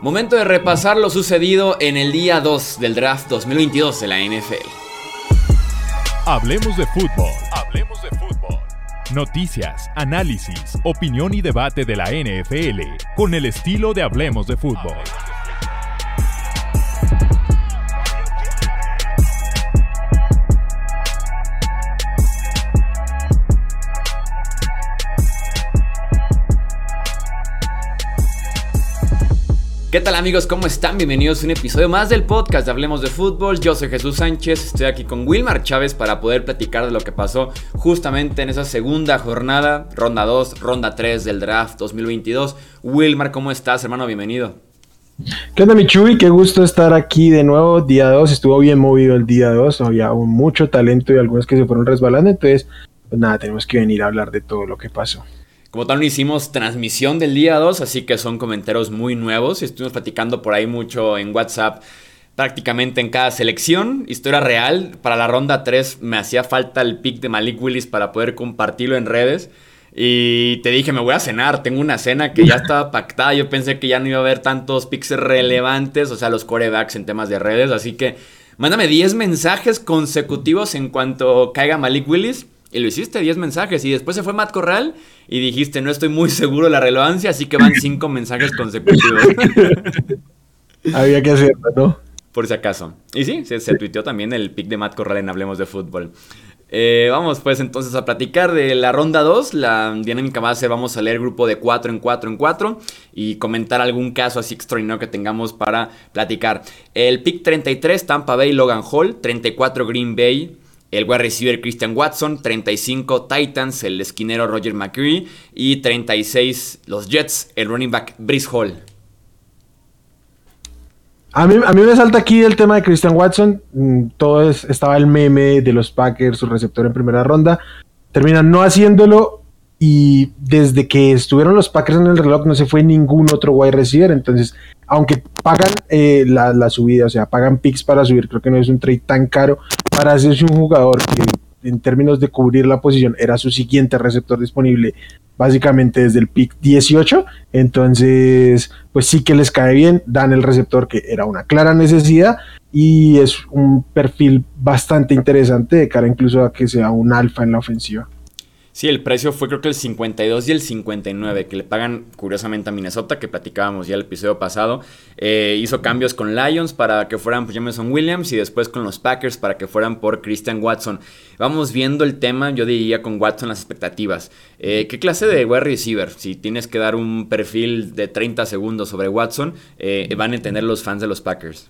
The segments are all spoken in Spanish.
Momento de repasar lo sucedido en el día 2 del draft 2022 de la NFL. Hablemos de fútbol. Hablemos de fútbol. Noticias, análisis, opinión y debate de la NFL con el estilo de Hablemos de fútbol. ¿Qué tal amigos? ¿Cómo están? Bienvenidos a un episodio más del podcast de Hablemos de Fútbol. Yo soy Jesús Sánchez, estoy aquí con Wilmar Chávez para poder platicar de lo que pasó justamente en esa segunda jornada, ronda 2, ronda 3 del draft 2022. Wilmar, ¿cómo estás, hermano? Bienvenido. ¿Qué onda, Michuy? Qué gusto estar aquí de nuevo. Día 2, estuvo bien movido el día 2, había mucho talento y algunos que se fueron resbalando, entonces, pues nada, tenemos que venir a hablar de todo lo que pasó. Como tal, no hicimos transmisión del día 2, así que son comentarios muy nuevos. Estuvimos platicando por ahí mucho en WhatsApp, prácticamente en cada selección. Historia real, para la ronda 3 me hacía falta el pick de Malik Willis para poder compartirlo en redes. Y te dije, me voy a cenar, tengo una cena que ya estaba pactada. Yo pensé que ya no iba a haber tantos picks relevantes, o sea, los corebacks en temas de redes. Así que mándame 10 mensajes consecutivos en cuanto caiga Malik Willis y lo hiciste, 10 mensajes. Y después se fue Matt Corral y dijiste, no estoy muy seguro de la relevancia, así que van 5 mensajes consecutivos. Había que hacerlo, ¿no? Por si acaso. Y sí, se, tuiteó también el pick de Matt Corral en Hablemos de Fútbol. Eh, vamos pues entonces a platicar de la ronda 2. La dinámica va a ser, vamos a leer grupo de 4 en 4 en 4 y comentar algún caso así extraordinario que tengamos para platicar. El pick 33, Tampa Bay, Logan Hall. 34, Green Bay, el wide receiver Christian Watson, 35 Titans, el esquinero Roger McCree y 36 los Jets, el running back Brice Hall. A mí, me salta aquí el tema de Christian Watson. Mm, todo estaba el meme de los Packers, su receptor en primera ronda. Terminan no haciéndolo y desde que estuvieron los Packers en el reloj no se fue ningún otro wide receiver. Entonces, aunque pagan eh, la, la, subida, o sea, pagan picks para subir, creo que no es un trade tan caro para hacerse un jugador que en términos de cubrir la posición era su siguiente receptor disponible básicamente desde el pick 18, entonces pues sí que les cae bien, dan el receptor que era una clara necesidad y es un perfil bastante interesante de cara incluso a que sea un alfa en la ofensiva. Sí, el precio fue creo que el 52 y el 59, que le pagan curiosamente a Minnesota, que platicábamos ya el episodio pasado. Eh, hizo cambios con Lions para que fueran por Jameson Williams y después con los Packers para que fueran por Christian Watson. Vamos viendo el tema, yo diría con Watson las expectativas. Eh, ¿Qué clase de wide receiver? Si tienes que dar un perfil de 30 segundos sobre Watson, eh, van a entender los fans de los Packers.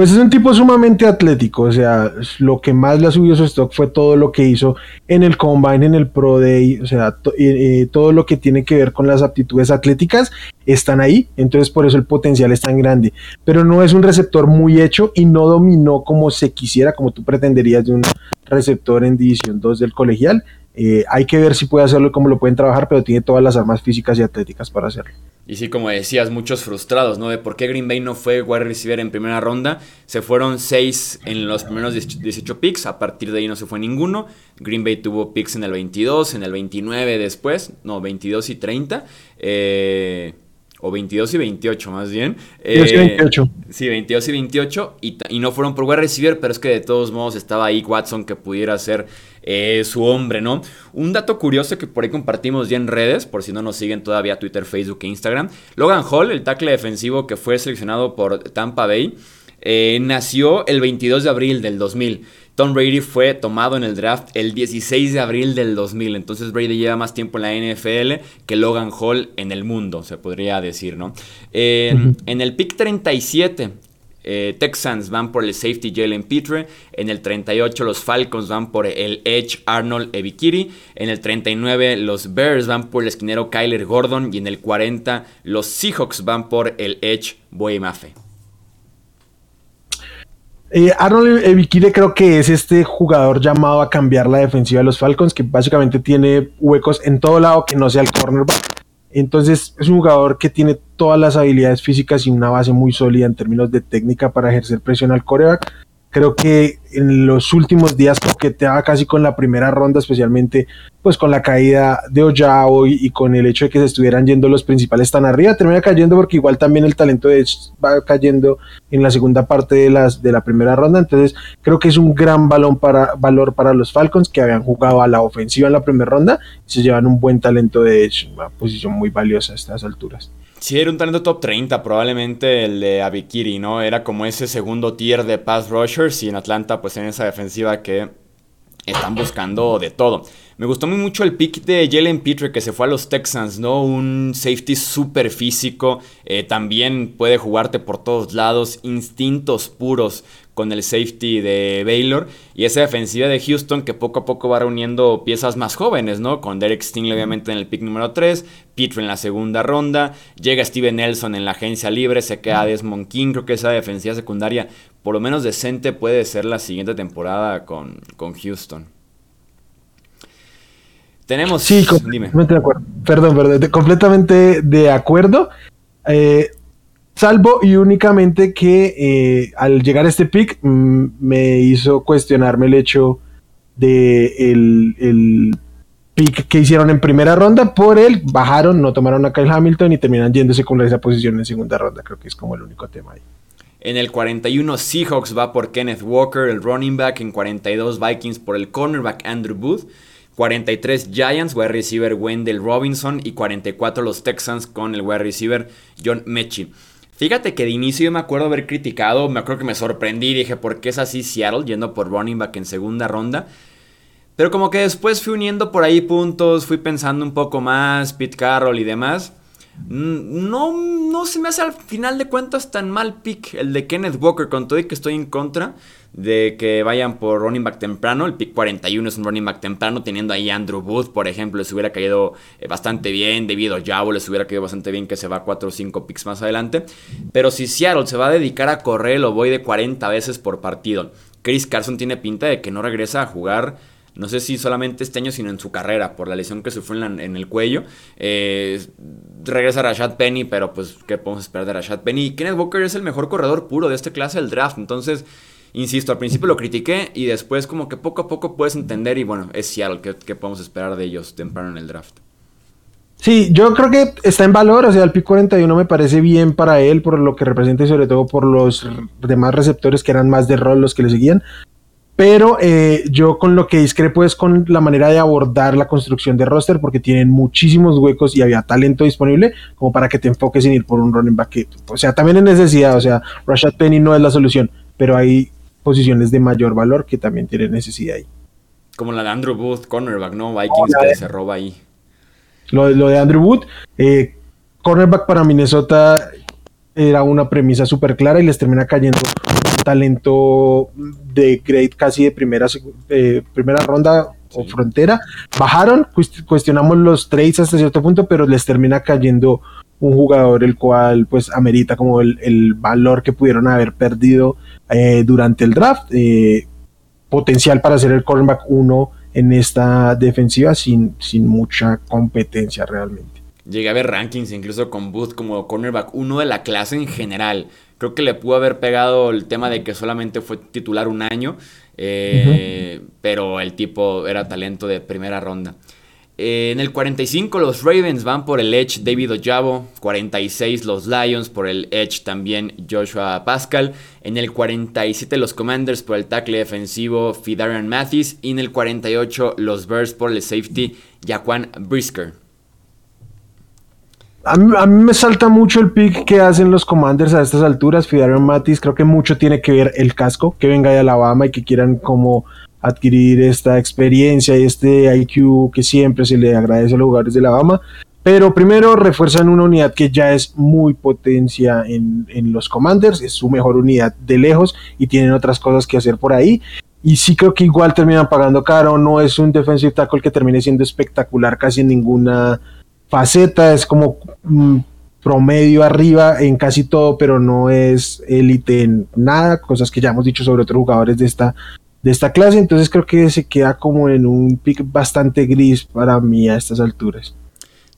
Pues es un tipo sumamente atlético, o sea, lo que más le ha su stock fue todo lo que hizo en el Combine, en el Pro Day, o sea, eh, todo lo que tiene que ver con las aptitudes atléticas están ahí, entonces por eso el potencial es tan grande, pero no es un receptor muy hecho y no dominó como se quisiera, como tú pretenderías de un receptor en División 2 del colegial, eh, hay que ver si puede hacerlo y cómo lo pueden trabajar, pero tiene todas las armas físicas y atléticas para hacerlo. Y sí, como decías, muchos frustrados, ¿no? De por qué Green Bay no fue wide receiver en primera ronda. Se fueron 6 en los primeros 18 picks, a partir de ahí no se fue ninguno. Green Bay tuvo picks en el 22, en el 29 después, no, 22 y 30. Eh, o 22 y 28 más bien. 22 y 28. Eh, sí, 22 y 28 y, y, no fueron por wide receiver, pero es que de todos modos estaba ahí Watson que pudiera ser eh, su hombre, ¿no? Un dato curioso que por ahí compartimos ya en redes, por si no nos siguen todavía Twitter, Facebook e Instagram. Logan Hall, el tackle defensivo que fue seleccionado por Tampa Bay, eh, nació el 22 de abril del 2000. Tom Brady fue tomado en el draft el 16 de abril del 2000. Entonces Brady lleva más tiempo en la NFL que Logan Hall en el mundo, se podría decir, ¿no? En el pick 37, eh, Texans van por el safety Jalen Petre. En el 38 los Falcons van por el Edge Arnold Ebikiri. En el 39 los Bears van por el esquinero Kyler Gordon. Y en el 40 los Seahawks van por el Edge Boy Mafe. Eh, Arnold Ebikire creo que es este jugador llamado a cambiar la defensiva de los Falcons, que básicamente tiene huecos en todo lado que no sea el cornerback. Entonces es un jugador que tiene todas las habilidades físicas y una base muy sólida en términos de técnica para ejercer presión al coreback. Creo que en los últimos días coqueteaba casi con la primera ronda, especialmente pues con la caída de y, y, con el hecho de que se estuvieran yendo los principales tan arriba. Termina cayendo porque igual también el talento de Edge va cayendo en la segunda parte de, las, de la primera ronda. Entonces creo que es un gran balón para, valor para los Falcons que habían jugado a la ofensiva en la primera ronda y se llevan un buen talento de Edge, una posición muy valiosa a estas alturas. Sí, era un talento top 30, probablemente el de Abikiri, ¿no? Era como ese segundo tier de pass rushers y en Atlanta, pues en esa defensiva que están buscando de todo. Me gustó muy mucho el pick de Jalen Petre que se fue a los Texans, ¿no? Un safety súper físico, eh, también puede jugarte por todos lados, instintos puros con el safety de Baylor y esa defensiva de Houston que poco a poco va reuniendo piezas más jóvenes, ¿no? Con Derek Stingley obviamente en el pick número 3, Petre en la segunda ronda, llega Steven Nelson en la agencia libre, se queda Desmond King, creo que esa defensiva secundaria por lo menos decente puede ser la siguiente temporada con, con Houston. Tenemos. Sí, completamente de acuerdo. Perdón, perdón, completamente de acuerdo. Eh, salvo y únicamente que eh, al llegar a este pick mm, me hizo cuestionarme el hecho de el, pick que hicieron en primera ronda. Por él bajaron, no tomaron a Kyle Hamilton y terminan yéndose con esa posición en segunda ronda. Creo que es como el único tema ahí. En el 41 Seahawks va por Kenneth Walker, el running back. En 42 Vikings por el cornerback Andrew Booth. 43 Giants, wide receiver Wendell Robinson y 44 los Texans con el wide receiver John Mechie. Fíjate que de inicio yo me acuerdo haber criticado, me acuerdo que me sorprendí, dije, ¿por qué es así Seattle yendo por running back en segunda ronda? Pero como que después fui uniendo por ahí puntos, fui pensando un poco más, Pete Carroll y demás. Mm, no, no se me hace al final de cuentas tan mal pick el de Kenneth Walker, con todo y que estoy en contra de que vayan por running back temprano. El pick 41 es un running back temprano, teniendo ahí Andrew Booth, por ejemplo, les hubiera caído eh, bastante bien. Debido a Jabo, les hubiera caído bastante bien que se va 4 o 5 picks más adelante. Pero si Seattle se va a dedicar a correr, lo voy de 40 veces por partido. Chris Carson tiene pinta de que no regresa a jugar no sé si solamente este año, sino en su carrera, por la lesión que sufrió en, el cuello. Eh, regresa Rashad Penny, pero pues, ¿qué podemos esperar de Rashad Penny? Kenneth Walker es el mejor corredor puro de esta clase del draft. Entonces, insisto, al principio lo critiqué y después, como que poco a poco puedes entender. Y bueno, es Seattle, ¿qué, qué podemos esperar de ellos temprano en el draft? Sí, yo creo que está en valor, o sea, el pick 41 me parece bien para él por lo que representa y sobre todo por los demás receptores que eran más de rol los que le seguían. Pero eh, yo con lo que discrepo es con la manera de abordar la construcción de roster, porque tienen muchísimos huecos y había talento disponible como para que te enfoques en ir por un running back. o sea, también es necesidad, o sea, Rashad Penny no es la solución, pero hay posiciones de mayor valor que también tienen necesidad ahí. Como la de Andrew Booth, cornerback, ¿no? Vikings que se roba ahí. Lo, lo de Andrew Booth, eh, cornerback para Minnesota era una premisa súper clara y les termina cayendo talento de grade casi de primera, primera ronda o frontera. Bajaron, cuestionamos los trades hasta cierto punto, pero les termina cayendo un jugador el cual pues amerita como el, valor que pudieron haber perdido eh, durante el draft. Eh, potencial para ser el cornerback 1 en esta defensiva sin, sin mucha competencia realmente. Llegué a ver rankings incluso con Booth como cornerback 1 de la clase en general. Creo que le pudo haber pegado el tema de que solamente fue titular un año, eh, pero el tipo era talento de primera ronda. Eh, en el 45 los Ravens van por el Edge David Ojabo, 46 los Lions por el Edge también Joshua Pascal, en el 47 los Commanders por el tackle defensivo Fidarian Mathis y en el 48 los Bears por el safety Jaquan Brisker. A mí, me salta mucho el pick que hacen los Commanders a estas alturas. Fidarion Matis, creo que mucho tiene que ver el casco, que venga de Alabama y que quieran como adquirir esta experiencia y este IQ que siempre se le agradece a los jugadores de Alabama. Pero primero refuerzan una unidad que ya es muy potencia en, en, los Commanders, es su mejor unidad de lejos y tienen otras cosas que hacer por ahí. Y sí creo que igual terminan pagando caro, no es un defensive tackle que termine siendo espectacular casi en ninguna faceta, es como mm, promedio arriba en casi todo, pero no es élite en nada, cosas que ya hemos dicho sobre otros jugadores de esta, de esta clase, entonces creo que se queda como en un pick bastante gris para mí a estas alturas.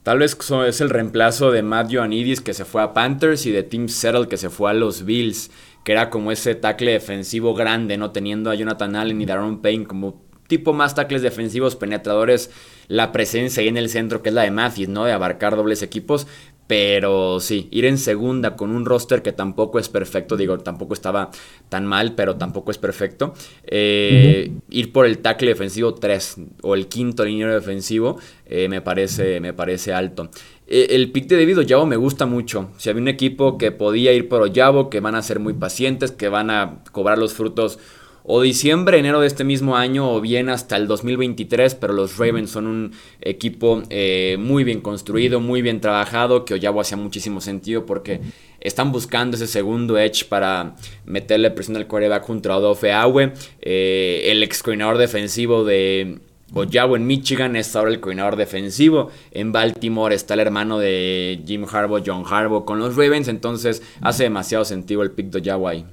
Tal vez es el reemplazo de Matt Ioannidis que se fue a Panthers y de Tim Settle que se fue a los Bills, que era como ese tackle defensivo grande, no teniendo a Jonathan Allen y Daron Payne como tipo más tackles defensivos penetradores, la presencia ahí en el centro que es la de Matthews, ¿no? De abarcar dobles equipos, pero sí, ir en segunda con un roster que tampoco es perfecto, digo, tampoco estaba tan mal, pero tampoco es perfecto. Eh, ir por el tackle defensivo 3 o el quinto línea defensivo eh, me, parece, me parece alto. Eh, el pick de David Oyabo me gusta mucho. Si había un equipo que podía ir por Oyabo, que van a ser muy pacientes, que van a cobrar los frutos o diciembre, enero de este mismo año o bien hasta el 2023, pero los Ravens son un equipo eh, muy bien construido, muy bien trabajado, que Oyabo hacía muchísimo sentido porque están buscando ese segundo edge para meterle presión al quarterback junto a Odofe Awe, eh, el ex coordinador defensivo de Oyabo en Michigan es ahora el coordinador defensivo. En Baltimore está el hermano de Jim Harbaugh, John Harbaugh, con los Ravens. Entonces hace demasiado sentido el pick de Oyabo ahí.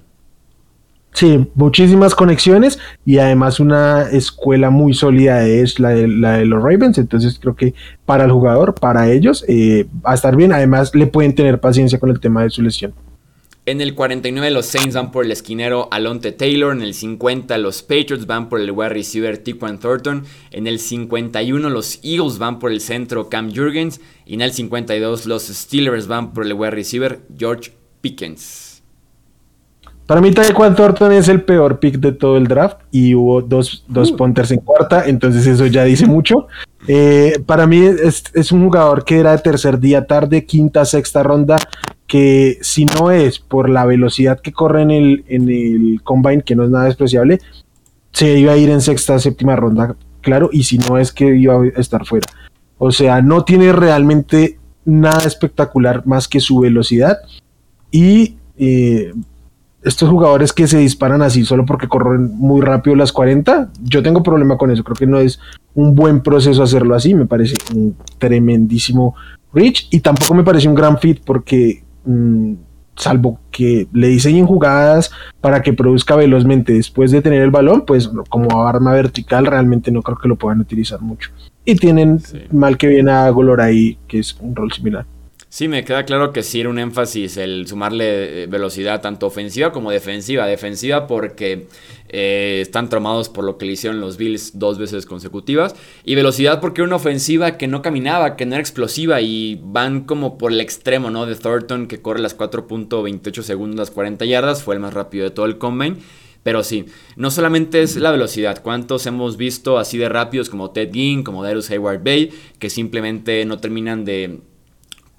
Sí, muchísimas conexiones y además una escuela muy sólida es la de, la de los Ravens, entonces creo que para el jugador, para ellos, eh, va a estar bien, además le pueden tener paciencia con el tema de su lesión. En el 49 los Saints van por el esquinero Alonte Taylor, en el 50 los Patriots van por el wide receiver Tiquan Thornton, en el 51 los Eagles van por el centro Cam Jurgens y en el 52 los Steelers van por el wide receiver George Pickens. Para mí, Taekwondo Thornton es el peor pick de todo el draft y hubo dos, dos punters en cuarta, entonces eso ya dice mucho. Eh, para mí es, un jugador que era de tercer día tarde, quinta, sexta ronda, que si no es por la velocidad que corre en el, en el combine, que no es nada despreciable, se iba a ir en sexta, séptima ronda, claro, y si no es que iba a estar fuera. O sea, no tiene realmente nada espectacular más que su velocidad y eh, estos jugadores que se disparan así solo porque corren muy rápido las 40, yo tengo problema con eso. Creo que no es un buen proceso hacerlo así. Me parece un tremendísimo reach y tampoco me parece un gran fit porque, mm, salvo que le diseñen jugadas para que produzca velozmente después de tener el balón, pues como arma vertical realmente no creo que lo puedan utilizar mucho. Y tienen mal que viene a Golor ahí, que es un rol similar. Sí, me queda claro que sí era un énfasis el sumarle eh, velocidad tanto ofensiva como defensiva. Defensiva porque eh, están tramados por lo que le hicieron los Bills dos veces consecutivas. Y velocidad porque era una ofensiva que no caminaba, que no era explosiva y van como por el extremo, ¿no? De Thornton que corre las 4.28 segundos, las 40 yardas. Fue el más rápido de todo el combine. Pero sí, no solamente es la velocidad, cuántos hemos visto así de rápidos como Ted Ginn, como Darius Hayward Bay, que simplemente no terminan de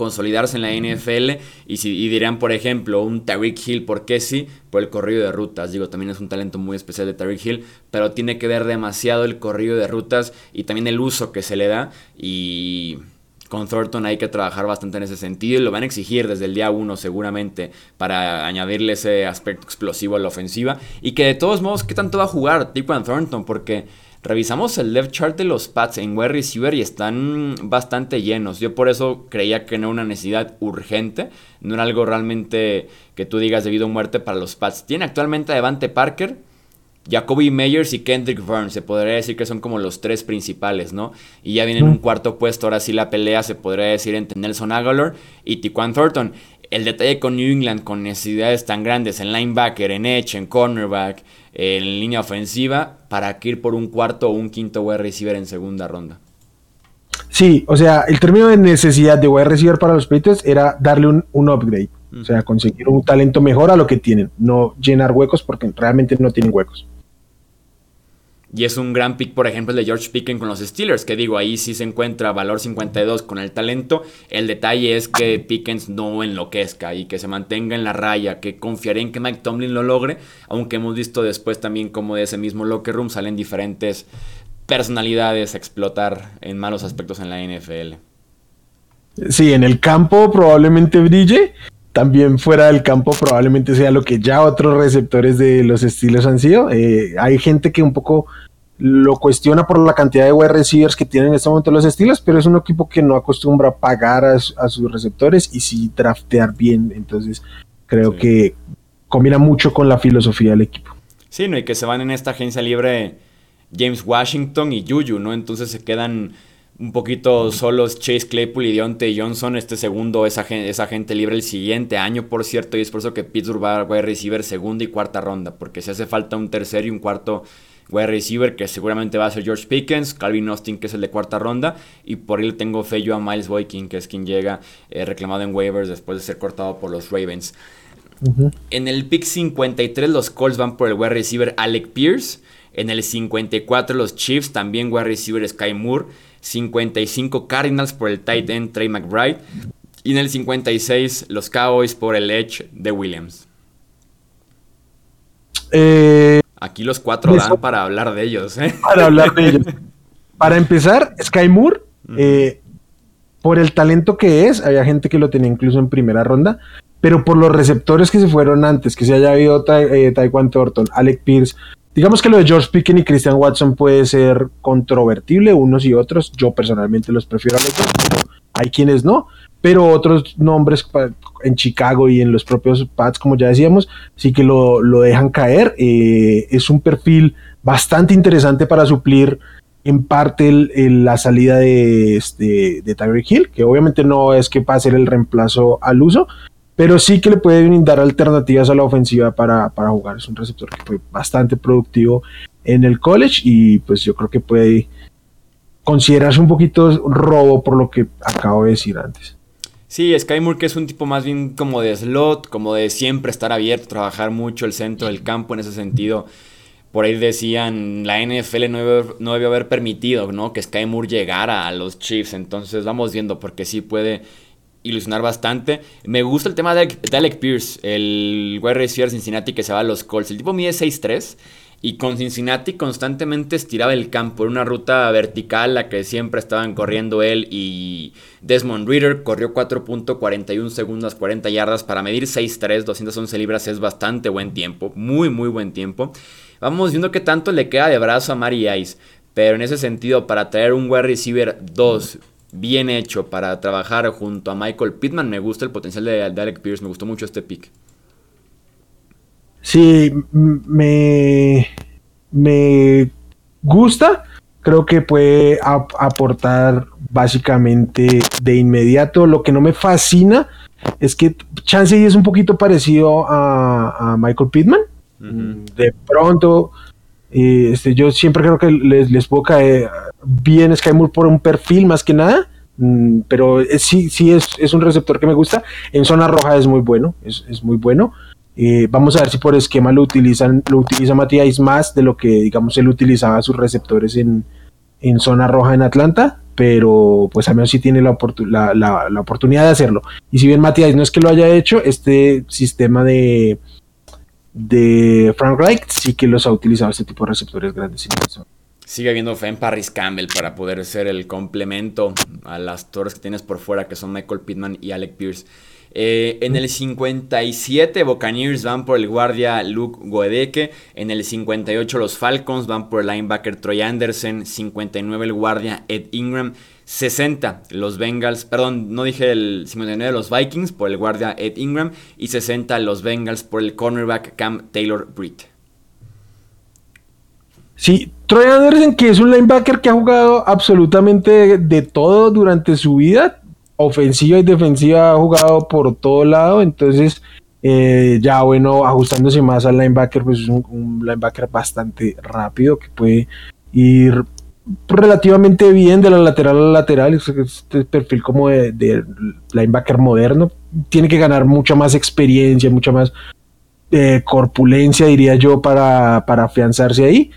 consolidarse en la NFL y, si, por ejemplo, un Tariq Hill, ¿por sí? Por el corrido de rutas. Digo, también es un talento muy especial de Tariq Hill, pero tiene que ver demasiado el corrido de rutas y también el uso que se le da y con Thornton hay que trabajar bastante en ese sentido y lo van a exigir desde el día 1 seguramente para añadirle ese aspecto explosivo a la ofensiva y que de todos modos, ¿qué tanto va a jugar Tiquan Thornton? Porque Revisamos el left chart de los Pats en wide receiver y están bastante llenos. Yo por eso creía que no era una necesidad urgente, no era algo realmente que tú digas debido a muerte para los Pats. Tiene actualmente a Devante Parker, Jacoby Meyers y Kendrick Burns. Se podría decir que son como los tres principales, ¿no? Y ya viene en un cuarto puesto, ahora sí la pelea se podría decir entre Nelson Aguilar y Tiquan Thornton. El detalle con New England, con necesidades tan grandes en linebacker, en edge, en cornerback, en línea ofensiva para que ir por un cuarto o un quinto wide receiver en segunda ronda. Sí, o sea, el término de necesidad de wide receiver para los Patriots era darle un, upgrade, o sea, conseguir un talento mejor a lo que tienen, no llenar huecos porque realmente no tienen huecos. Y es un gran pick, por ejemplo, el de George Pickens con los Steelers, que digo, ahí sí se encuentra valor 52 con el talento. El detalle es que Pickens no enloquezca y que se mantenga en la raya, que confiaré en que Mike Tomlin lo logre, aunque hemos visto después también como de ese mismo locker room salen diferentes personalidades a explotar en malos aspectos en la NFL. Sí, en el campo probablemente brille, también fuera del campo probablemente sea lo que ya otros receptores de los estilos han sido. Eh, hay gente que un poco lo cuestiona por la cantidad de wide receivers que tienen en este momento los estilos, pero es un equipo que no acostumbra a pagar a, sus receptores y sí draftear bien. Entonces creo que combina mucho con la filosofía del equipo. Sí, no, y que se van en esta agencia libre James Washington y Juju, ¿no? Entonces se quedan un poquito solos Chase Claypool y Deontay Johnson. Este segundo es, agente, libre el siguiente año, por cierto, y es por eso que Pittsburgh va a receiver segunda y cuarta ronda, porque si hace falta un tercer y un cuarto wide receiver, que seguramente va a ser George Pickens, Calvin Austin, que es el de cuarta ronda, y por ahí tengo fe yo a Miles Boykin, que es quien llega eh, reclamado en waivers después de ser cortado por los Ravens. En el pick 53 los Colts van por el wide receiver Alec Pierce. En el 54 los Chiefs también wide receiver Sky Moore. 55 Cardinals por el tight end Trey McBride. Y en el 56 los Cowboys por el Edge de Williams. Eh, Aquí los cuatro dan para hablar de ellos. ¿eh? Para hablar de ellos. Para empezar, Sky Moore, eh, por el talento que es, había gente que lo tenía incluso en primera ronda, pero por los receptores que se fueron antes, que se haya habido eh, Taekwondo Thornton, Alec Pierce, digamos que lo de George Pickens y Christian Watson puede ser controvertible, unos y otros. Yo personalmente los prefiero a los dos, pero hay quienes no. Pero otros nombres en Chicago y en los propios Pats, como ya decíamos, sí que lo, dejan caer. Eh, es un perfil bastante interesante para suplir en parte la salida de, este, de Tyreek Hill, que obviamente no es que pase el reemplazo al uso, pero sí que le puede brindar alternativas a la ofensiva para, jugar. Es un receptor que fue bastante productivo en el college y pues yo creo que puede considerarse un poquito robo por lo que acabo de decir antes. Sí, Sky Moore que es un tipo más bien como de slot, como de siempre estar abierto, trabajar mucho el centro del campo en ese sentido. Por ahí decían, la NFL no no debió haber permitido ¿no? que Sky Moore llegara a los Chiefs. Entonces vamos viendo porque sí puede ilusionar bastante. Me gusta el tema de Alec, Pierce, el wide receiver Cincinnati que se va a los Colts. El tipo mide 6'3 y con Cincinnati constantemente estiraba el campo. en una ruta vertical la que siempre estaban corriendo él y Desmond Reader. Corrió 4.41 segundos, 40 yardas para medir 6'3, 211 libras es bastante buen tiempo. Muy, muy buen tiempo. Vamos viendo qué tanto le queda de brazo a Mari Ice. Pero en ese sentido, para traer un wide receiver 2 bien hecho para trabajar junto a Michael Pittman. Me gusta el potencial de, Alec Pierce, me gustó mucho este pick. Sí, me, me gusta. Creo que puede aportar básicamente de inmediato. Lo que no me fascina es que Chansey es un poquito parecido a, Michael Pittman. De pronto, este, yo siempre creo que les, les puedo caer bien Sky por un perfil más que nada, mm, pero sí, sí es, un receptor que me gusta. En zona roja es muy bueno, es, muy bueno. Eh, vamos a ver si por esquema lo utilizan, lo utiliza Matías más de lo que digamos él utilizaba sus receptores en, zona roja en Atlanta, pero pues al menos sí tiene la, la, oportunidad de hacerlo. Y si bien Matías no es que lo haya hecho, este sistema de, de Frank Reich sí que los ha utilizado este tipo de receptores grandes. Sigue habiendo fe en Paris Campbell para poder ser el complemento a las torres que tienes por fuera, que son Michael Pittman y Alec Pierce. Eh, en el 57 Buccaneers van por el guardia Luke Goedeke. En el 58 los Falcons van por el linebacker Troy Anderson. 59 el guardia Ed Ingram. 60 los Bengals, perdón, no dije el 59 los Vikings por el guardia Ed Ingram. Y 60 los Bengals por el cornerback Cam Taylor Britt. Sí, Troy Anderson, que es un linebacker que ha jugado absolutamente de, todo durante su vida, ofensiva y defensiva, ha jugado por todo lado, entonces eh, ya bueno, ajustándose más al linebacker, pues es un, linebacker bastante rápido que puede ir relativamente bien de la lateral a la lateral, este perfil como de, linebacker moderno, tiene que ganar mucha más experiencia, mucha más eh, corpulencia, diría yo, para, para afianzarse ahí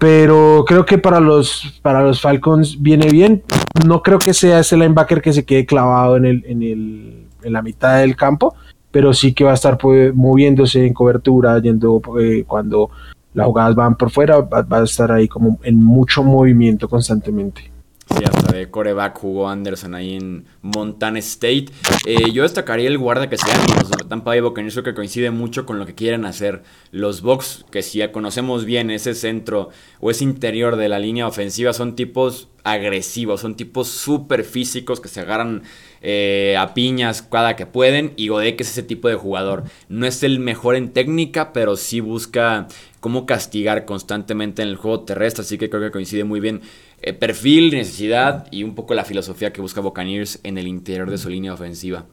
pero creo que para los, para los Falcons viene bien. No creo que sea ese linebacker que se quede clavado en, el, en, el, en la mitad del campo, pero sí que va a estar pues, moviéndose en cobertura, yendo eh, cuando las jugadas van por fuera, va, a estar ahí como en mucho movimiento constantemente. Sí, hasta de coreback jugó Anderson ahí en Montana State. Eh, yo destacaría el guarda que se llama los Tampa Bay Buccaneers, que coincide mucho con lo que quieren hacer los Bucks, que si ya conocemos bien ese centro o ese interior de la línea ofensiva, son tipos agresivos, son tipos súper físicos que se agarran eh, a piñas cada que pueden y Godek es ese tipo de jugador. No es el mejor en técnica, pero sí busca cómo castigar constantemente en el juego terrestre, así que creo que coincide muy bien eh, perfil, necesidad y un poco la filosofía que busca Buccaneers en el interior de su línea ofensiva.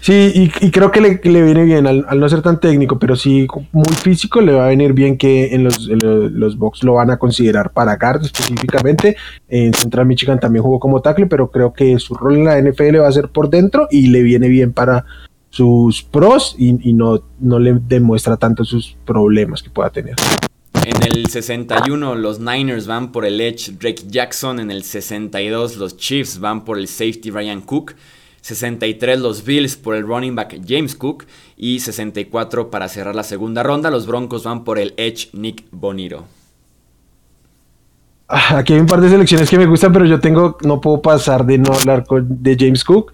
Sí, y, creo que le, viene bien, al, no ser tan técnico, pero sí muy físico, le va a venir bien que en los, los box lo van a considerar para guard específicamente. En Central Michigan también jugó como tackle, pero creo que su rol en la NFL va a ser por dentro y le viene bien para sus pros y, no, no le demuestra tanto sus problemas que pueda tener. En el 61 los Niners van por el Edge Drake Jackson, en el 62 los Chiefs van por el safety Ryan Cook. 63 los Bills por el running back James Cook y 64 para cerrar la segunda ronda. Los Broncos van por el Edge Nick Bonito. Ah, aquí hay un par de selecciones que me gustan, pero yo tengo, no puedo pasar de no hablar de James Cook,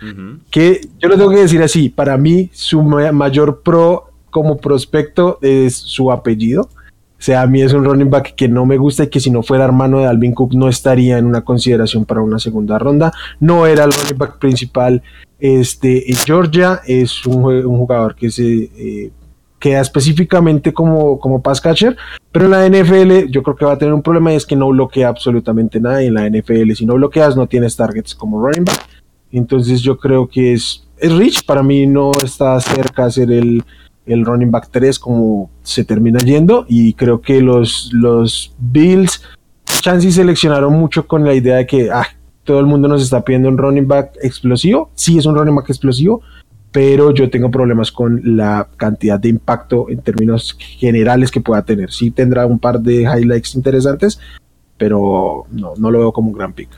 que yo lo tengo que decir así, para mí su mayor pro como prospecto es su apellido. O sea, a mí es un running back que no me gusta y que si no fuera hermano de Alvin Cook no estaría en una consideración para una segunda ronda. No era el running back principal este, en Georgia. Es un, jugador que se eh, queda específicamente como, como pass catcher. Pero en la NFL yo creo que va a tener un problema y es que no bloquea absolutamente nada. En la NFL si no bloqueas no tienes targets como running back. Entonces yo creo que es, es rich. Para mí no está cerca de ser el el running back 3 como se termina yendo y creo que los, los Bills Chansey seleccionaron mucho con la idea de que ah, todo el mundo nos está pidiendo un running back explosivo, sí es un running back explosivo, pero yo tengo problemas con la cantidad de impacto en términos generales que pueda tener. Sí tendrá un par de highlights interesantes, pero no, no lo veo como un gran pick.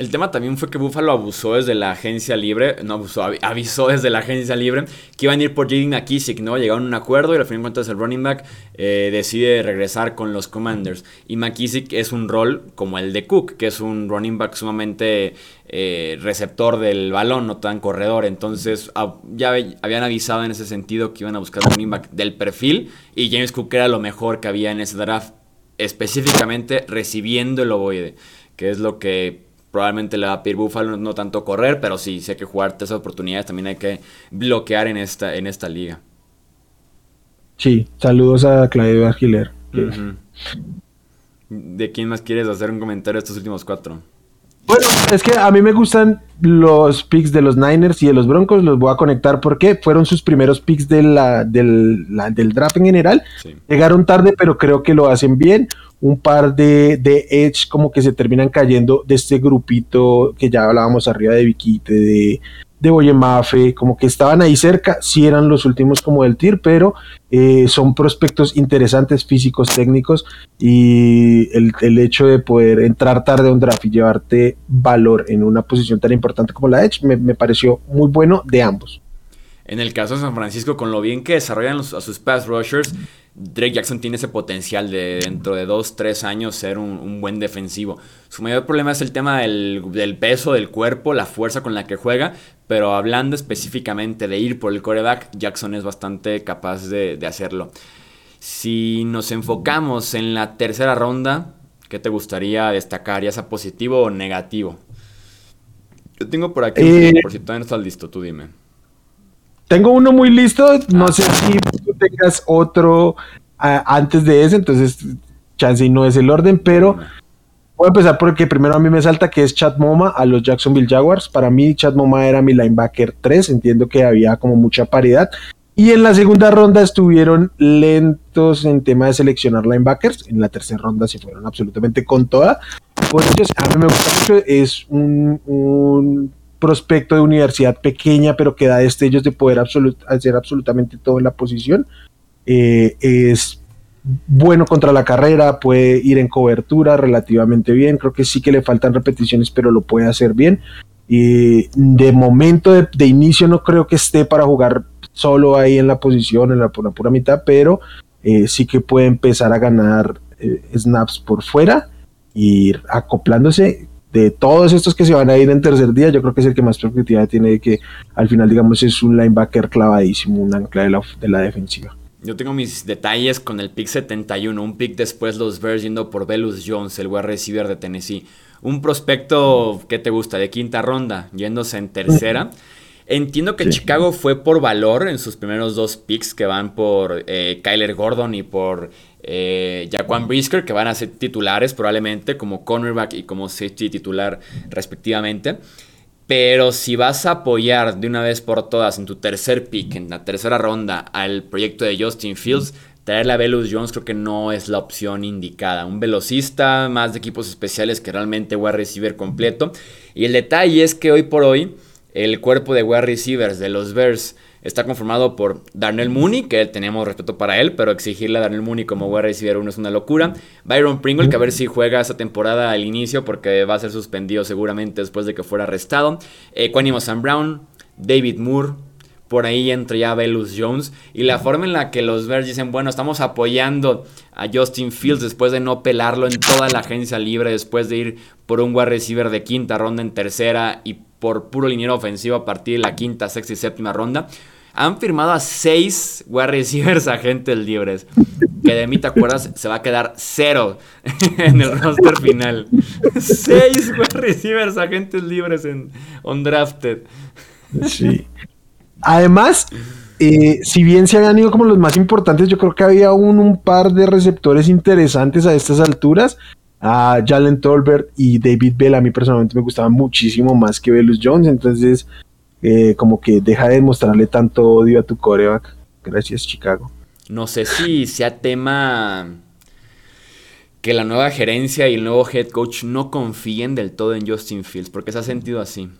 El tema también fue que Buffalo abusó desde la agencia libre, no abusó, avisó desde la agencia libre que iban a ir por J.D. McKissick, ¿no? Llegaron a un acuerdo y al fin de el running back eh, decide regresar con los Commanders. Y McKissick es un rol como el de Cook, que es un running back sumamente eh, receptor del balón, no tan corredor. Entonces ya habían avisado en ese sentido que iban a buscar un running back del perfil y James Cook era lo mejor que había en ese draft, específicamente recibiendo el ovoide, que es lo que probablemente le va a pedir Buffalo no tanto correr, pero sí, si hay que jugar tres oportunidades, también hay que bloquear en esta, en esta liga. Sí, saludos a Claudio Argiler. ¿De quién más quieres hacer un comentario estos últimos cuatro? Bueno, es que a mí me gustan los picks de los Niners y de los Broncos, los voy a conectar porque fueron sus primeros picks de la, del, del draft en general. Llegaron tarde, pero creo que lo hacen bien un par de, de Edge como que se terminan cayendo de este grupito que ya hablábamos arriba de Viquite, de, de Boyemafe, como que estaban ahí cerca, sí eran los últimos como del TIR, pero eh, son prospectos interesantes, físicos, técnicos, y el, el, hecho de poder entrar tarde a un draft y llevarte valor en una posición tan importante como la Edge me, me pareció muy bueno de ambos. En el caso de San Francisco, con lo bien que desarrollan a sus pass rushers, Drake Jackson tiene ese potencial de dentro de dos, tres años ser un, buen defensivo. Su mayor problema es el tema del, peso del cuerpo, la fuerza con la que juega, pero hablando específicamente de ir por el coreback, Jackson es bastante capaz de, hacerlo. Si nos enfocamos en la tercera ronda, ¿qué te gustaría destacar? ¿Ya sea positivo o negativo? Yo tengo por aquí, eh, por si todavía no estás listo, tú dime. Tengo uno muy listo, no sé si tú tengas otro ah, antes de ese, entonces chance no es el orden, pero voy a empezar porque primero a mí me salta que es Chad Moma a los Jacksonville Jaguars. Para mí Chad Moma era mi linebacker 3, entiendo que había como mucha paridad. Y en la segunda ronda estuvieron lentos en tema de seleccionar linebackers. En la tercera ronda se fueron absolutamente con toda. Por ellos, a mí me gusta mucho. Es un prospecto de universidad pequeña, pero que da destellos de poder hacer absolutamente todo en la posición. Eh, es bueno contra la carrera, puede ir en cobertura relativamente bien. Creo que sí que le faltan repeticiones, pero lo puede hacer bien. Y de momento de, inicio no creo que esté para jugar solo ahí en la posición, en la, pura mitad, pero eh, sí que puede empezar a ganar eh, snaps por fuera, ir acoplándose de todos estos que se van a ir en tercer día, yo creo que es el que más perspectiva tiene de que al final, digamos, es un linebacker clavadísimo, un ancla de la, de la defensiva. Yo tengo mis detalles con el pick 71, un pick después los Bears yendo por Velus Jones, el wide receiver de Tennessee. Un prospecto que te gusta de quinta ronda, yéndose en tercera. Entiendo que Chicago fue por valor en sus primeros dos picks que van por eh, Kyler Gordon y por eh, Jaquan Brisker, que van a ser titulares probablemente como cornerback y como safety titular respectivamente. Pero si vas a apoyar de una vez por todas en tu tercer pick, en la tercera ronda, al proyecto de Justin Fields, traerle a Velus Jones creo que no es la opción indicada. Un velocista, más de equipos especiales que realmente voy a recibir completo. Y el detalle es que hoy por hoy el cuerpo de wide receivers de los Bears está conformado por Darnell Mooney, que tenemos respeto para él, pero exigirle a Darnell Mooney como wide receiver uno es una locura. Byron Pringle, que a ver si juega esta temporada al inicio, porque va a ser suspendido seguramente después de que fuera arrestado. Eh, Sam Brown, David Moore. Por ahí entra ya Velus Jones. Y la forma en la que los Bears dicen, bueno, estamos apoyando a Justin Fields después de no pelarlo en toda la agencia libre, después de ir por un wide receiver de quinta ronda en tercera y por puro liniero ofensivo a partir de la quinta, sexta y séptima ronda. Han firmado a seis wide receivers agentes libres. Que de mí, ¿te acuerdas? Se va a quedar cero en el roster final. seis wide receivers agentes libres en undrafted. Sí. Además, eh, si bien se habían ido como los más importantes, yo creo que había aún un par de receptores interesantes a estas alturas a Jalen Tolbert y David Bell a mí personalmente me gustaban muchísimo más que Velus Jones, entonces eh, como que deja de mostrarle tanto odio a tu coreback. Gracias Chicago. No sé si sea tema que la nueva gerencia y el nuevo head coach no confíen del todo en Justin Fields, porque se ha sentido así.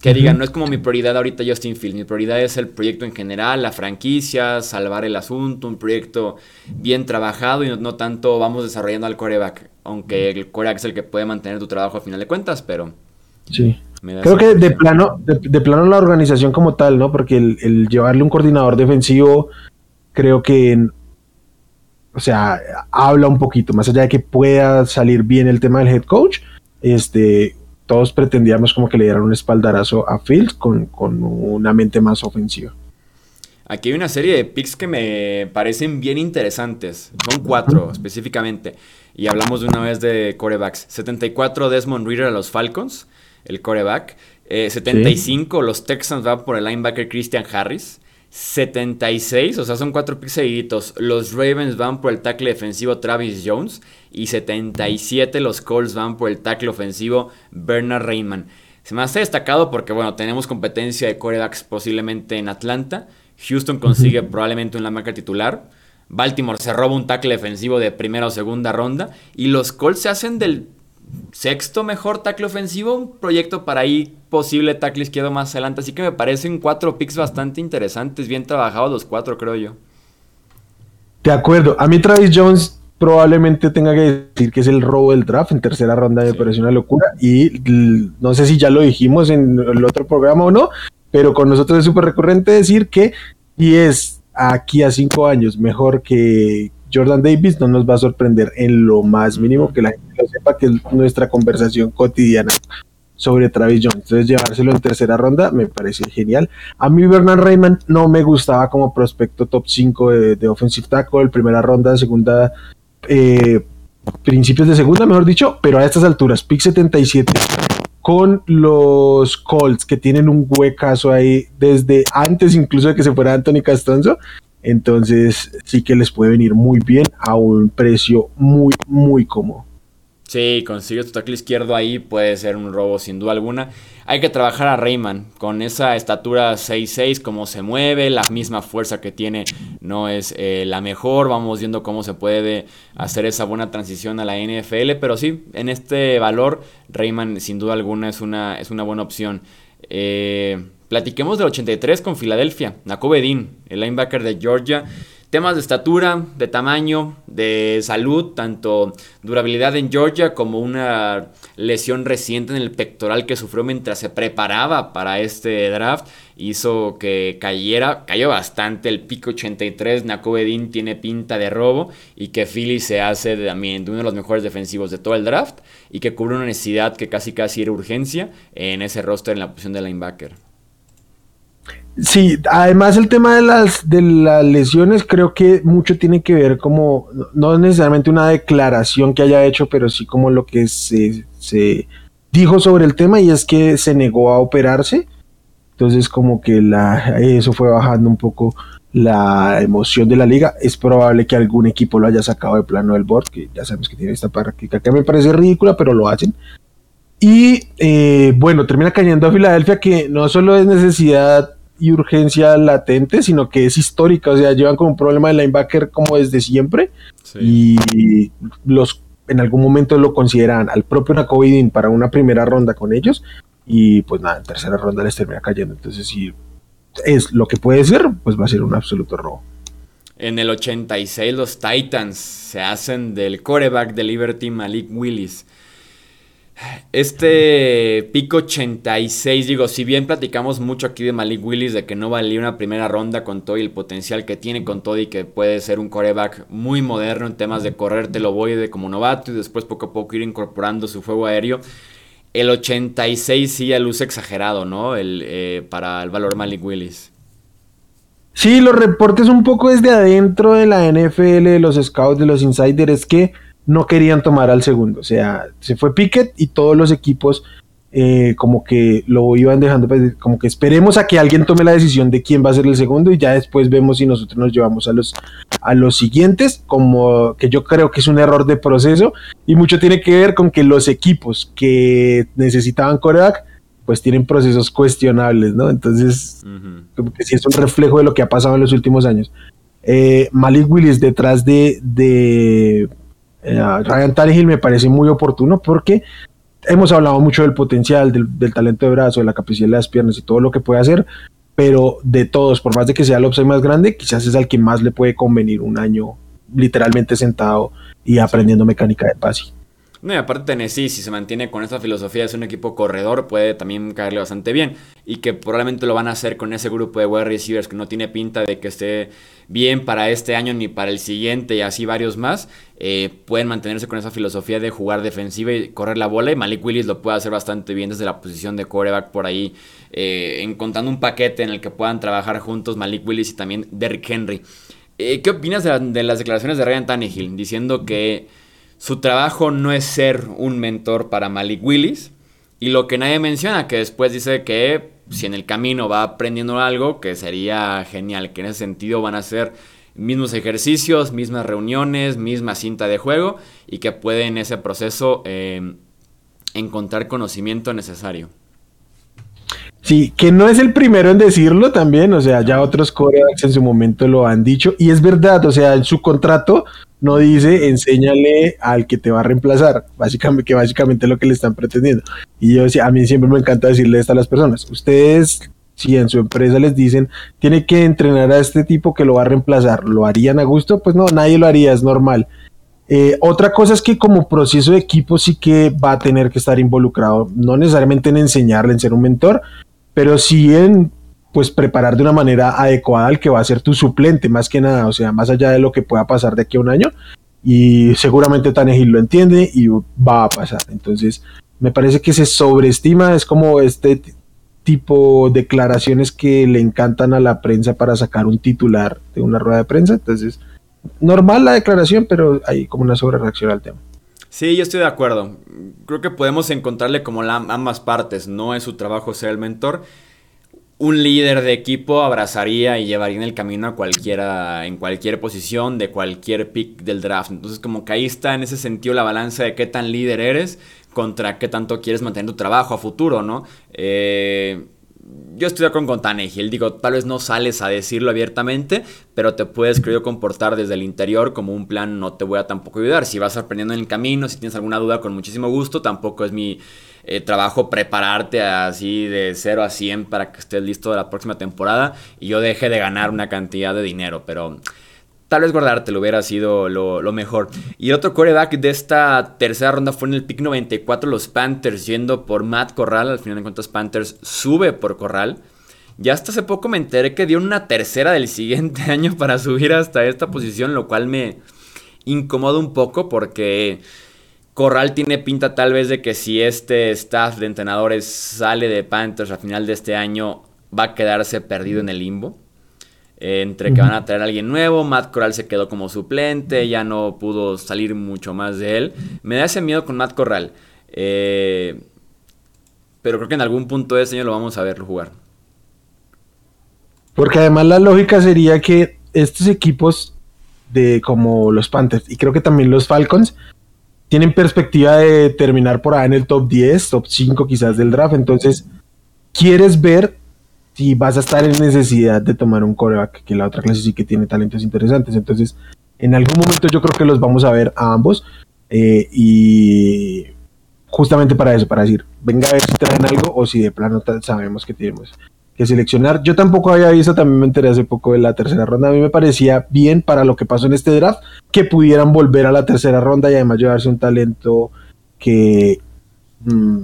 Que digan, no es como mi prioridad ahorita Justin Fields, mi prioridad es el proyecto en general, la franquicia, salvar el asunto, un proyecto bien trabajado y no, tanto vamos desarrollando al coreback, aunque el coreback es el que puede mantener tu trabajo a final de cuentas, pero... Sí. Creo que de plano, de, plano la organización como tal, ¿no? Porque el, llevarle un coordinador defensivo, creo que, o sea, habla un poquito, más allá de que pueda salir bien el tema del head coach, este, todos pretendíamos como que le dieran un espaldarazo a Fields con, una mente más ofensiva. Aquí hay una serie de picks que me parecen bien interesantes. Son cuatro específicamente. Y hablamos de una vez de corebacks. 74 Desmond Reader a los Falcons, el coreback. 75 eh, los Texans van por el linebacker Christian Harris. 76, o sea, son cuatro picks seguiditos. Los Ravens van por el tackle defensivo Travis Jones. Y 77 los Colts van por el tackle ofensivo Bernard Raymond. Se me hace destacado porque, bueno, tenemos competencia de corebacks posiblemente en Atlanta. Houston consigue probablemente una marca titular. Baltimore se roba un tackle defensivo de primera o segunda ronda. Y los Colts se hacen del sexto mejor tackle ofensivo, un proyecto para ahí posible tackle izquierdo más adelante. Así que me parecen cuatro picks bastante interesantes, bien trabajados los cuatro, creo yo. De acuerdo. A mí Travis Jones probablemente tenga que decir que es el robo del draft en tercera ronda, me parece una locura. Y no sé si ya lo dijimos en el otro programa o no, pero con nosotros es súper recurrente decir que y es aquí a cinco años mejor que Jordan Davis, no nos va a sorprender en lo más mínimo que la gente lo sepa, que es nuestra conversación cotidiana sobre Travis Jones. Entonces llevárselo en tercera ronda me parece genial. A mí Bernard Raymond no me gustaba como prospecto top 5 de, offensive tackle, primera ronda, segunda, eh, principios de segunda, mejor dicho, pero a estas alturas, pick 77 con los Colts que tienen un huecazo ahí desde antes incluso de que se fuera Anthony Castonzo. Entonces sí que les puede venir muy bien a un precio muy, muy cómodo. Sí, consigues tu tackle izquierdo ahí, puede ser un robo sin duda alguna. Hay que trabajar a Rayman con esa estatura 6'6, cómo se mueve, la misma fuerza que tiene no es eh, la mejor. Vamos viendo cómo se puede hacer esa buena transición a la NFL, pero sí, en este valor, Rayman sin duda alguna es una, es una buena opción. Eh, platiquemos del 83 con Filadelfia, Nakobe el linebacker de Georgia. Temas de estatura, de tamaño, de salud, tanto durabilidad en Georgia como una lesión reciente en el pectoral que sufrió mientras se preparaba para este draft hizo que cayera, cayó bastante el pico 83, Nakobe tiene pinta de robo y que Philly se hace también de uno de los mejores defensivos de todo el draft y que cubre una necesidad que casi casi era urgencia en ese roster en la posición de linebacker. Sí, además el tema de las, de las lesiones creo que mucho tiene que ver como, no necesariamente una declaración que haya hecho, pero sí como lo que se, dijo sobre el tema y es que se negó a operarse Entonces como que la, eso fue bajando un poco la emoción de la liga. Es probable que algún equipo lo haya sacado de plano del board, que ya sabemos que tiene esta práctica que me parece ridícula, pero lo hacen. Y eh, bueno, termina cayendo a Filadelfia, que no solo es necesidad y urgencia latente, sino que es histórica. O sea, llevan con un problema de linebacker como desde siempre. Y los en algún momento lo consideran al propio Nakovidin para una primera ronda con ellos. Y pues nada, en tercera ronda les termina cayendo. Entonces, si es lo que puede ser, pues va a ser un absoluto robo. En el 86 los Titans se hacen del coreback de Liberty Malik Willis. Este pico 86, digo, si bien platicamos mucho aquí de Malik Willis, de que no valía una primera ronda con todo y el potencial que tiene con todo y que puede ser un coreback muy moderno en temas de correr te lo voy de como novato y después poco a poco ir incorporando su fuego aéreo. El 86 sí ya luce exagerado, ¿no? El, eh, para el valor Malik Willis. Sí, los reportes un poco desde adentro de la NFL, de los scouts, de los insiders, es que no querían tomar al segundo. O sea, se fue Pickett y todos los equipos eh, como que lo iban dejando, pues, como que esperemos a que alguien tome la decisión de quién va a ser el segundo y ya después vemos si nosotros nos llevamos a los, a los siguientes, como que yo creo que es un error de proceso y mucho tiene que ver con que los equipos que necesitaban coreback pues tienen procesos cuestionables, ¿no? Entonces, como que sí es un reflejo de lo que ha pasado en los últimos años. Eh, Malik Willis detrás de, de eh, Ryan Tannehill me parece muy oportuno porque hemos hablado mucho del potencial, del, talento de brazo, de la capacidad de las piernas y todo lo que puede hacer, pero de todos, por más de que sea el upside más grande, quizás es al que más le puede convenir un año literalmente sentado y aprendiendo mecánica de pase. No, y aparte Tennessee, si se mantiene con esta filosofía ser un equipo corredor, puede también caerle bastante bien. Y que probablemente lo van a hacer con ese grupo de wide receivers que no tiene pinta de que esté bien para este año ni para el siguiente y así varios más. Eh, pueden mantenerse con esa filosofía de jugar defensiva y correr la bola. Y Malik Willis lo puede hacer bastante bien desde la posición de quarterback por ahí, eh, encontrando un paquete en el que puedan trabajar juntos Malik Willis y también Derrick Henry. Eh, ¿Qué opinas de las declaraciones de Ryan Tannehill diciendo que su trabajo no es ser un mentor para Malik Willis. Y lo que nadie menciona, que después dice que si en el camino va aprendiendo algo, que sería genial, que en ese sentido van a ser mismos ejercicios, mismas reuniones, misma cinta de juego y que puede en ese proceso eh, encontrar conocimiento necesario. Sí, que no es el primero en decirlo también, o sea, ya otros corebacks en su momento lo han dicho y es verdad, o sea, en su contrato no dice enséñale al que te va a reemplazar, básicamente que básicamente es lo que le están pretendiendo. Y yo a mí siempre me encanta decirle esto a las personas, ustedes si en su empresa les dicen tiene que entrenar a este tipo que lo va a reemplazar, ¿lo harían a gusto? Pues no, nadie lo haría, es normal. Eh, otra cosa es que como proceso de equipo sí que va a tener que estar involucrado, no necesariamente en enseñarle, en ser un mentor, pero sí en pues preparar de una manera adecuada al que va a ser tu suplente, más que nada, o sea, más allá de lo que pueda pasar de aquí a un año. Y seguramente Tanegil lo entiende y va a pasar. Entonces, me parece que se sobreestima, es como este tipo de declaraciones que le encantan a la prensa para sacar un titular de una rueda de prensa. Entonces, normal la declaración, pero hay como una sobrereacción al tema. Sí, yo estoy de acuerdo. Creo que podemos encontrarle como la, ambas partes. No es su trabajo ser el mentor un líder de equipo abrazaría y llevaría en el camino a cualquiera, en cualquier posición, de cualquier pick del draft. Entonces, como que ahí está en ese sentido la balanza de qué tan líder eres contra qué tanto quieres mantener tu trabajo a futuro, ¿no? Eh, yo estoy de acuerdo con Tannehill, digo, tal vez no sales a decirlo abiertamente, pero te puedes, creo comportar desde el interior como un plan, no te voy a tampoco ayudar. Si vas aprendiendo en el camino, si tienes alguna duda, con muchísimo gusto, tampoco es mi eh, trabajo prepararte así de 0 a 100 para que estés listo de la próxima temporada y yo deje de ganar una cantidad de dinero, pero tal vez guardarte lo hubiera sido lo, mejor. Y el otro coreback de esta tercera ronda fue en el pick 94, los Panthers yendo por Matt Corral. Al final de cuentas, Panthers sube por Corral. Ya hasta hace poco me enteré que dio una tercera del siguiente año para subir hasta esta posición, lo cual me incomoda un poco porque Corral tiene pinta tal vez de que si este staff de entrenadores sale de Panthers al final de este año va a quedarse perdido en el limbo entre que van a traer a alguien nuevo, Matt Corral se quedó como suplente, ya no pudo salir mucho más de él. Me da ese miedo con Matt Corral. Eh, pero creo que en algún punto de ese año lo vamos a verlo jugar. Porque además la lógica sería que estos equipos de como los Panthers y creo que también los Falcons tienen perspectiva de terminar por ahí en el top 10, top 5 quizás del draft. Entonces, quieres ver si vas a estar en necesidad de tomar un coreback, que la otra clase sí que tiene talentos interesantes. Entonces, en algún momento yo creo que los vamos a ver a ambos. Eh, y justamente para eso, para decir, venga a ver si traen algo o si de plano sabemos que tenemos que seleccionar. Yo tampoco había visto, también me enteré hace poco de la tercera ronda. A mí me parecía bien para lo que pasó en este draft que pudieran volver a la tercera ronda y además llevarse un talento que, mm,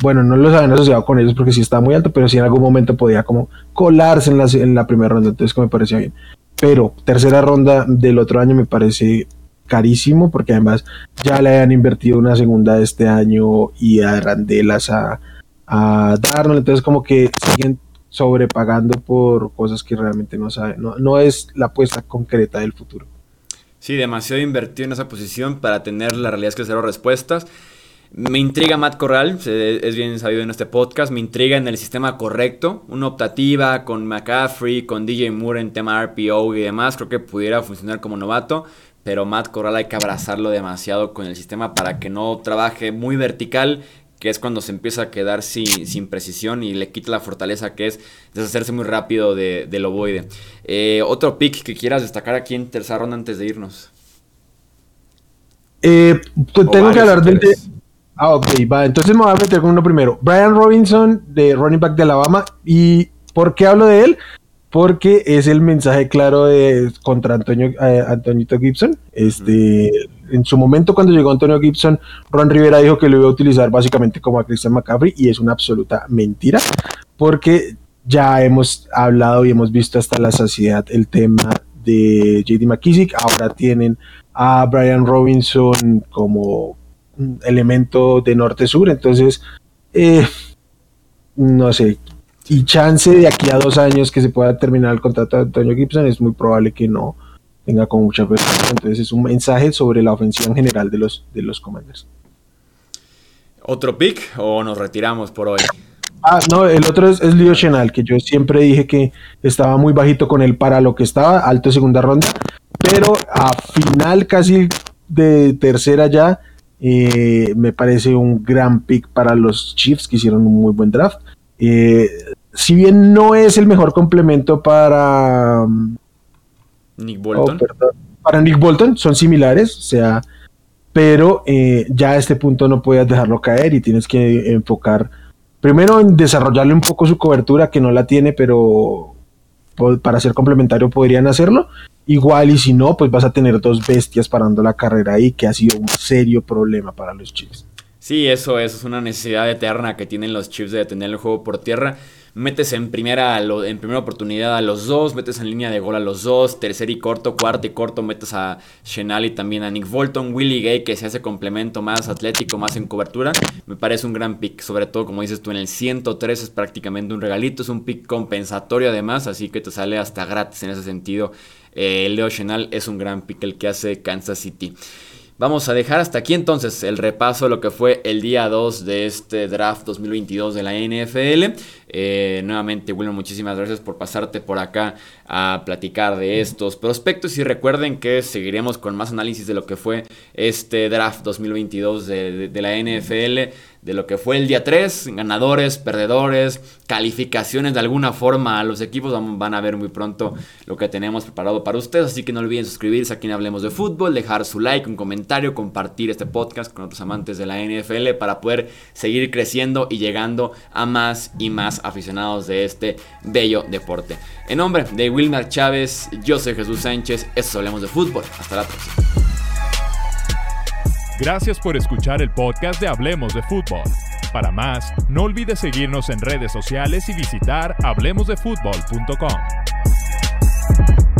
bueno, no los habían asociado con ellos porque sí estaba muy alto, pero sí en algún momento podía como colarse en la, primera ronda. Entonces, que me parecía bien. Pero tercera ronda del otro año me parece carísimo porque además ya le han invertido una segunda de este año y a Randelas a, a Darnold, entonces como que siguen sobrepagando por cosas que realmente no saben, no, no es la apuesta concreta del futuro. Sí, demasiado invertido en esa posición para tener la realidad es que cero respuestas. Me intriga Matt Corral, es bien sabido en este podcast, me intriga en el sistema correcto, una optativa con McCaffrey, con DJ Moore en tema RPO y demás, creo que pudiera funcionar como novato, pero Matt Corral hay que abrazarlo demasiado con el sistema para que no trabaje muy vertical, que es cuando se empieza a quedar sin, sin precisión y le quita la fortaleza que es deshacerse muy rápido de, del ovoide. Eh, otro pick que quieras destacar aquí en tercera ronda antes de irnos. Eh, tengo que hablar del... Ah, ok, va. Entonces me voy a meter con uno primero. Brian Robinson, de running back de Alabama. ¿Y por qué hablo de él? Porque es el mensaje claro de contra Antonio eh, Antonito Gibson. Este, en su momento cuando llegó Antonio Gibson, Ron Rivera dijo que lo iba a utilizar básicamente como a Christian McCaffrey y es una absoluta mentira, porque ya hemos hablado y hemos visto hasta la saciedad el tema de JD McKissick, ahora tienen a Brian Robinson como elemento de norte-sur, entonces eh, no sé, y chance de aquí a dos años que se pueda terminar el contrato de Antonio Gibson es muy probable que no tenga con mucha persona. Entonces es un mensaje sobre la ofensiva en general de los, de los Commanders. ¿Otro pick o nos retiramos por hoy? Ah, no, el otro es, es Leo Chenal, que yo siempre dije que estaba muy bajito con él para lo que estaba, alto segunda ronda, pero a final casi de tercera ya, eh, me parece un gran pick para los Chiefs que hicieron un muy buen draft. Eh, si bien no es el mejor complemento para mm, Nick Bolton, oh, para Nick Bolton son similares, o sea, pero eh, ya a este punto no puedes dejarlo caer y tienes que enfocar primero en desarrollarle un poco su cobertura que no la tiene, pero para ser complementario podrían hacerlo. Igual y si no, pues vas a tener dos bestias parando la carrera ahí, que ha sido un serio problema para los Chiefs. Sí, eso, eso es una necesidad eterna que tienen los Chiefs de tener el juego por tierra. Metes en primera, en primera oportunidad a los dos, metes en línea de gol a los dos, tercer y corto, cuarto y corto, metes a Shenali también a Nick Bolton, Willie Gay que se hace complemento más atlético, más en cobertura. Me parece un gran pick, sobre todo como dices tú en el 103 es prácticamente un regalito, es un pick compensatorio además, así que te sale hasta gratis en ese sentido. Eh, Leo Shenal es un gran pick el que hace Kansas City. Vamos a dejar hasta aquí entonces el repaso de lo que fue el día 2 de este draft 2022 de la NFL. Eh, nuevamente, Wilmer, muchísimas gracias por pasarte por acá a platicar de estos prospectos. Y recuerden que seguiremos con más análisis de lo que fue este draft 2022 de, de la NFL de lo que fue el día 3, ganadores, perdedores, calificaciones de alguna forma a los equipos. Van a ver muy pronto lo que tenemos preparado para ustedes. Así que no olviden suscribirse aquí en Hablemos de Fútbol, dejar su like, un comentario, compartir este podcast con otros amantes de la NFL para poder seguir creciendo y llegando a más y más aficionados de este bello deporte. En nombre de Wilmer Chávez, yo soy Jesús Sánchez. Esto es Hablemos de Fútbol. Hasta la próxima. Gracias por escuchar el podcast de Hablemos de Fútbol. Para más, no olvides seguirnos en redes sociales y visitar hablemosdefutbol.com.